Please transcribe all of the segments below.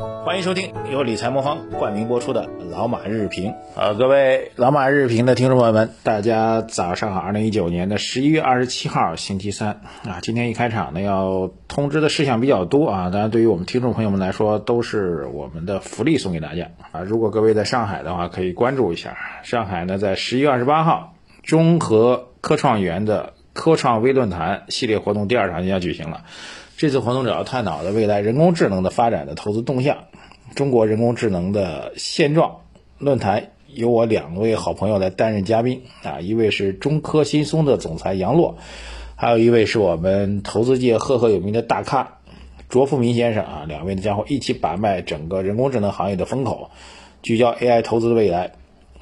欢迎收听由理财魔方冠名播出的《老马日评》啊，各位老马日评的听众朋友们，大家早上好！二零一九年的十一月二十七号，星期三啊，今天一开场呢，要通知的事项比较多啊，当然对于我们听众朋友们来说，都是我们的福利送给大家啊。如果各位在上海的话，可以关注一下。上海呢，在十一月二十八号，中和科创园的科创微论坛系列活动第二场就要举行了。这次活动主要探讨的未来人工智能的发展的投资动向，中国人工智能的现状。论坛由我两位好朋友来担任嘉宾啊，一位是中科新松的总裁杨洛，还有一位是我们投资界赫赫有名的大咖卓富民先生啊，两位呢将会一起把脉整个人工智能行业的风口，聚焦 AI 投资的未来。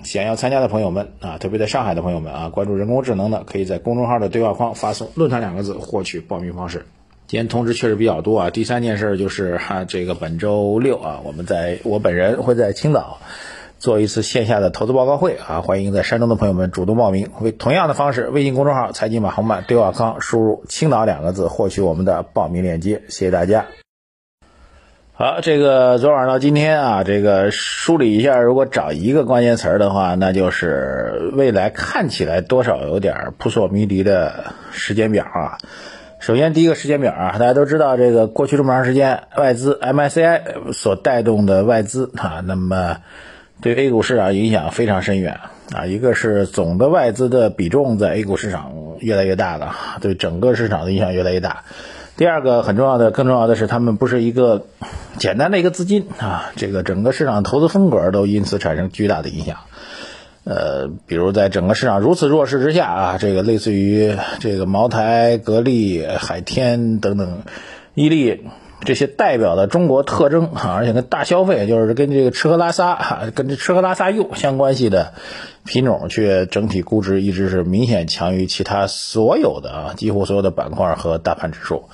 想要参加的朋友们啊，特别在上海的朋友们啊，关注人工智能的，可以在公众号的对话框发送“论坛”两个字获取报名方式。今天通知确实比较多啊。第三件事就是哈，这个本周六啊，我们在我本人会在青岛做一次线下的投资报告会啊，欢迎在山东的朋友们主动报名。为同样的方式，微信公众号“财经马红漫”对话框输入“青岛”两个字，获取我们的报名链接。谢谢大家。好，这个昨晚到今天啊，这个梳理一下，如果找一个关键词儿的话，那就是未来看起来多少有点扑朔迷离的时间表啊。首先，第一个时间表啊，大家都知道，这个过去这么长时间，外资 MSCI 所带动的外资啊，那么对 A 股市场影响非常深远啊。一个是总的外资的比重在 A 股市场越来越大了，对整个市场的影响越来越大。第二个很重要的，更重要的是，他们不是一个简单的一个资金啊，这个整个市场投资风格都因此产生巨大的影响。呃，比如在整个市场如此弱势之下啊，这个类似于这个茅台、格力、海天等等，伊利这些代表的中国特征啊，而且跟大消费就是跟这个吃喝拉撒哈，跟这吃喝拉撒用相关系的品种，却整体估值一直是明显强于其他所有的啊，几乎所有的板块和大盘指数。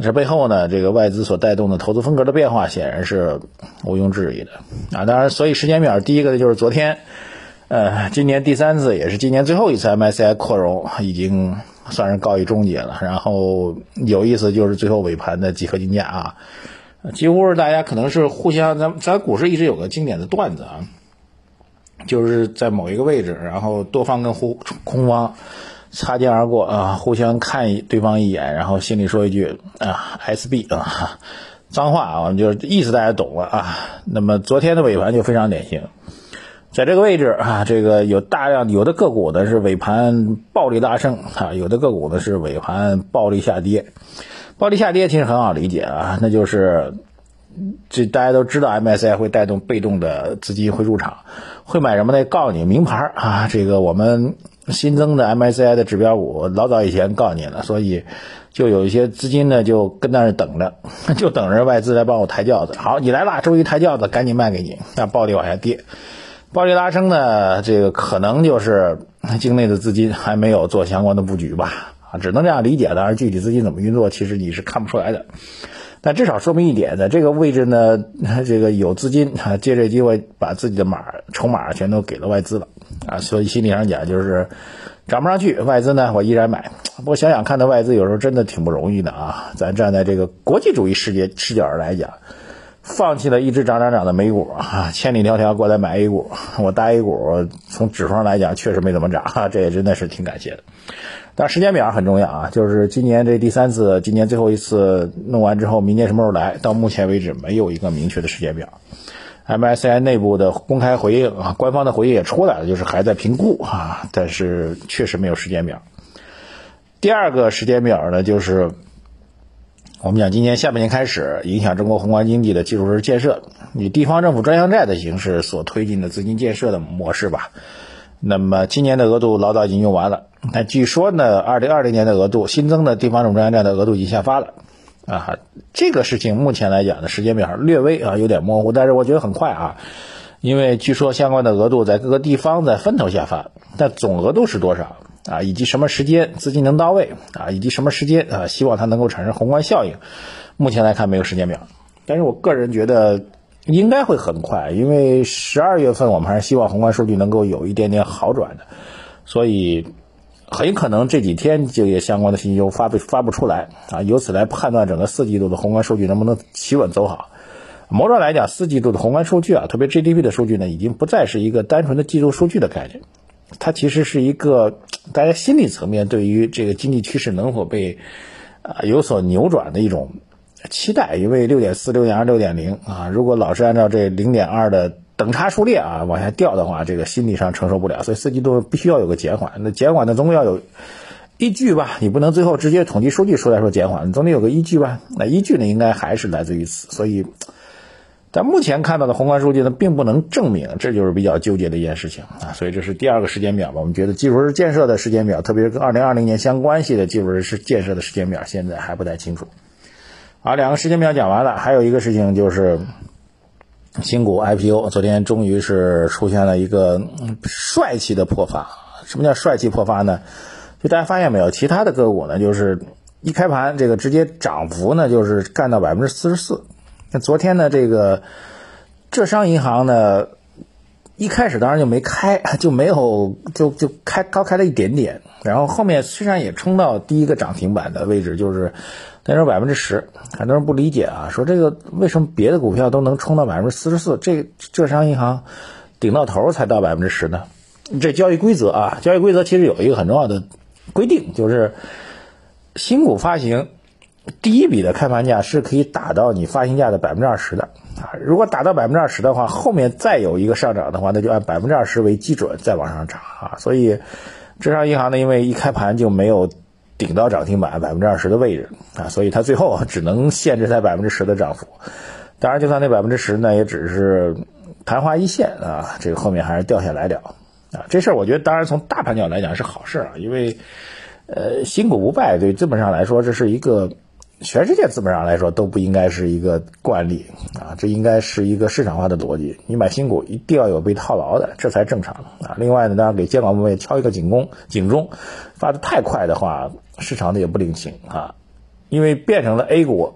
这背后呢，这个外资所带动的投资风格的变化，显然是毋庸置疑的啊。当然，所以时间表第一个呢就是昨天。呃，今年第三次也是今年最后一次 MSCI 扩容，已经算是告一终结了。然后有意思就是最后尾盘的几何竞价啊，几乎是大家可能是互相，咱咱股市一直有个经典的段子啊，就是在某一个位置，然后多方跟空空方擦肩而过啊，互相看对方一眼，然后心里说一句啊 SB 啊，脏话啊，就是意思大家懂了啊。那么昨天的尾盘就非常典型。在这个位置啊，这个有大量有的个股呢是尾盘暴力拉升啊，有的个股呢是尾盘暴力下跌。暴力下跌其实很好理解啊，那就是这大家都知道，MSCI 会带动被动的资金会入场，会买什么呢？告诉你名牌啊，这个我们新增的 MSCI 的指标股老早以前告诉你了，所以就有一些资金呢就跟那儿等着，就等着外资来帮我抬轿子。好，你来了，终于抬轿子，赶紧卖给你，那暴力往下跌。暴力拉升呢，这个可能就是境内的资金还没有做相关的布局吧，啊，只能这样理解。当然，具体资金怎么运作，其实你是看不出来的。但至少说明一点，在这个位置呢，这个有资金啊，借这机会把自己的码筹码全都给了外资了，啊，所以心理上讲就是涨不上去，外资呢我依然买。不过想想看，的外资有时候真的挺不容易的啊。咱站在这个国际主义世界视角上来讲。放弃了一直涨涨涨的美股啊，千里迢迢过来买 A 股，我大 A 股从指数上来讲确实没怎么涨，这也真的是挺感谢的。但时间表很重要啊，就是今年这第三次，今年最后一次弄完之后，明年什么时候来？到目前为止没有一个明确的时间表。MSCI 内部的公开回应啊，官方的回应也出来了，就是还在评估啊，但是确实没有时间表。第二个时间表呢，就是。我们讲，今年下半年开始，影响中国宏观经济的基础设施建设，以地方政府专项债的形式所推进的资金建设的模式吧。那么今年的额度老早已经用完了，但据说呢，二零二零年的额度新增的地方政府专项债的额度已经下发了。啊，这个事情目前来讲的时间表略微啊有点模糊，但是我觉得很快啊，因为据说相关的额度在各个地方在分头下发，但总额度是多少？啊，以及什么时间资金能到位啊，以及什么时间啊，希望它能够产生宏观效应。目前来看没有时间表，但是我个人觉得应该会很快，因为十二月份我们还是希望宏观数据能够有一点点好转的，所以很可能这几天就业相关的信息就发不发不出来啊，由此来判断整个四季度的宏观数据能不能企稳走好。某种来讲，四季度的宏观数据啊，特别 GDP 的数据呢，已经不再是一个单纯的季度数据的概念，它其实是一个大家心理层面对于这个经济趋势能否被啊有所扭转的一种期待。因为六点四、六点二、六点零啊，如果老是按照这零点二的等差数列啊往下掉的话，这个心理上承受不了，所以四季度必须要有个减缓。那减缓呢，总归要有依据吧？你不能最后直接统计数据出来说减缓，总得有个依据吧？那依据呢，应该还是来自于此，所以。但目前看到的宏观数据呢，并不能证明，这就是比较纠结的一件事情啊。所以这是第二个时间表吧。我们觉得基础设施建设的时间表，特别是跟二零二零年相关系的基础设施建设的时间表，现在还不太清楚。好，两个时间表讲完了，还有一个事情就是新股 IPO，昨天终于是出现了一个帅气的破发。什么叫帅气破发呢？就大家发现没有，其他的个股呢，就是一开盘这个直接涨幅呢，就是干到百分之四十四。那昨天呢，这个浙商银行呢，一开始当然就没开，就没有就就开高开了一点点，然后后面虽然也冲到第一个涨停板的位置，就是那时候百分之十，很多人不理解啊，说这个为什么别的股票都能冲到百分之四十四，这浙商银行顶到头才到百分之十呢？这交易规则啊，交易规则其实有一个很重要的规定，就是新股发行。第一笔的开盘价是可以打到你发行价的百分之二十的啊，如果打到百分之二十的话，后面再有一个上涨的话，那就按百分之二十为基准再往上涨啊。所以，浙商银行呢，因为一开盘就没有顶到涨停板百分之二十的位置啊，所以它最后只能限制在百分之十的涨幅。当然，就算那百分之十呢，也只是昙花一现啊，这个后面还是掉下来了啊。这事儿我觉得，当然从大盘角来讲是好事啊，因为呃，新股不败对资本上来说这是一个。全世界资本上来说都不应该是一个惯例啊，这应该是一个市场化的逻辑。你买新股一定要有被套牢的，这才正常啊。另外呢，当然给监管部门敲一个警钟，警钟发的太快的话，市场的也不领情啊。因为变成了 A 股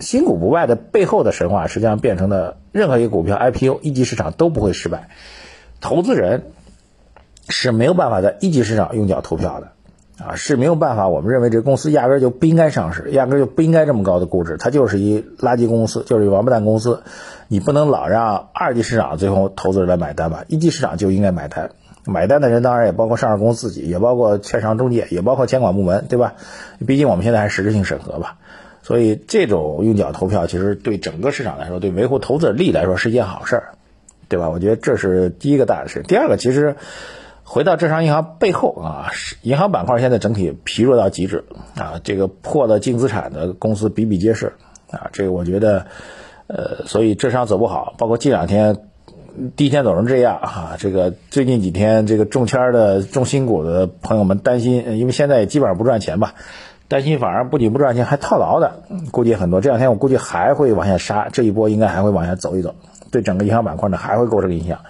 新股不败的背后的神话，实际上变成了任何一个股票 IPO 一级市场都不会失败，投资人是没有办法在一级市场用脚投票的。啊，是没有办法。我们认为这公司压根就不应该上市，压根就不应该这么高的估值，它就是一垃圾公司，就是一王八蛋公司。你不能老让二级市场最后投资人来买单吧？一级市场就应该买单，买单的人当然也包括上市公司自己，也包括券商中介，也包括监管部门，对吧？毕竟我们现在还实质性审核吧。所以这种用脚投票，其实对整个市场来说，对维护投资者利益来说是一件好事儿，对吧？我觉得这是第一个大的事。第二个，其实。回到浙商银行背后啊，银行板块现在整体疲弱到极致啊，这个破了净资产的公司比比皆是啊，这个我觉得，呃，所以浙商走不好，包括这两天第一天走成这样啊，这个最近几天这个中签的中新股的朋友们担心，因为现在也基本上不赚钱吧，担心反而不仅不赚钱还套牢的，估计很多。这两天我估计还会往下杀，这一波应该还会往下走一走，对整个银行板块呢还会构成影响，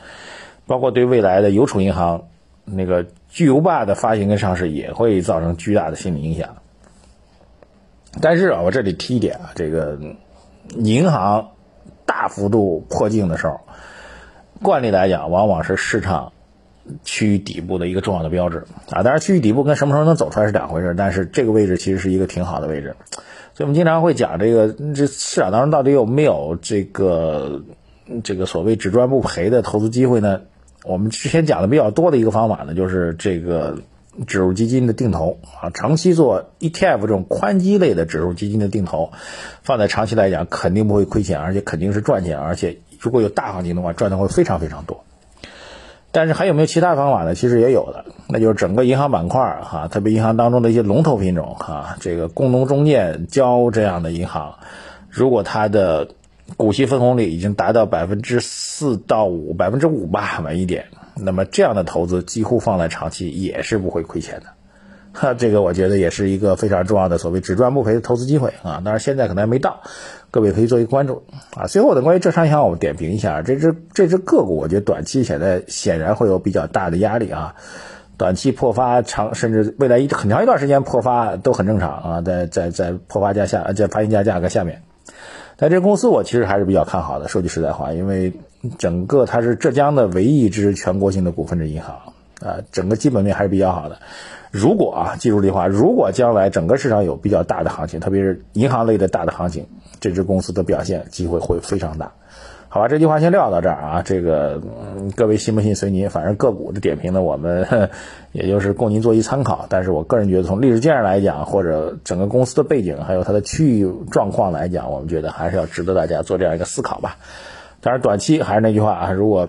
包括对未来的邮储银行。那个巨无霸的发行跟上市也会造成巨大的心理影响。但是啊，我这里提一点啊，这个银行大幅度破净的时候，惯例来讲，往往是市场趋于底部的一个重要的标志啊。当然，趋于底部跟什么时候能走出来是两回事，但是这个位置其实是一个挺好的位置。所以我们经常会讲这个，这市场当中到底有没有这个这个所谓只赚不赔的投资机会呢？我们之前讲的比较多的一个方法呢，就是这个指数基金的定投啊，长期做 ETF 这种宽基类的指数基金的定投，放在长期来讲肯定不会亏钱，而且肯定是赚钱，而且如果有大行情的话，赚的会非常非常多。但是还有没有其他方法呢？其实也有的，那就是整个银行板块哈，特别银行当中的一些龙头品种哈，这个工农中建交这样的银行，如果它的股息分红率已经达到百分之四到五，百分之五吧，稳一点。那么这样的投资几乎放在长期也是不会亏钱的，哈，这个我觉得也是一个非常重要的所谓只赚不赔的投资机会啊。当然现在可能还没到，各位可以做一个关注啊。最后的关于浙商银行，我们点评一下这只这只个股，我觉得短期现在显然会有比较大的压力啊，短期破发长，甚至未来一很长一段时间破发都很正常啊，在在在破发价下，在发行价价格下面。但这公司我其实还是比较看好的，说句实在话，因为整个它是浙江的唯一一支全国性的股份制银行啊，整个基本面还是比较好的。如果啊，记住这句话，如果将来整个市场有比较大的行情，特别是银行类的大的行情，这支公司的表现机会会非常大。好吧，这句话先撂到这儿啊。这个嗯各位信不信随您，反正个股的点评呢，我们 也就是供您做一参考。但是我个人觉得，从历史经验来讲，或者整个公司的背景，还有它的区域状况来讲，我们觉得还是要值得大家做这样一个思考吧。当然，短期还是那句话啊，如果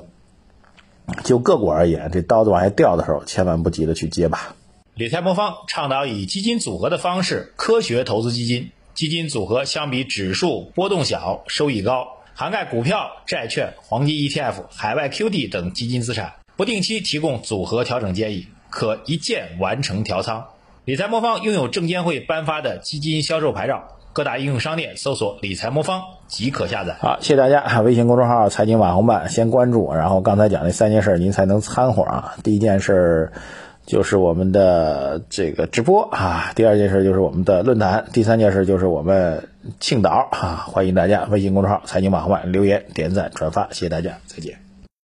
就个股而言，这刀子往下掉的时候，千万不急着去接吧。理财魔方倡导以基金组合的方式科学投资基金，基金组合相比指数波动小，收益高。涵盖股票、债券、黄金 ETF、海外 QD 等基金资产，不定期提供组合调整建议，可一键完成调仓。理财魔方拥有证监会颁发的基金销售牌照，各大应用商店搜索“理财魔方”即可下载。好，谢谢大家。微信公众号“财经网红办”先关注，然后刚才讲那三件事您才能掺和啊。第一件事。就是我们的这个直播啊，第二件事就是我们的论坛，第三件事就是我们青岛啊，欢迎大家微信公众号财经马后万留言、点赞、转发，谢谢大家，再见。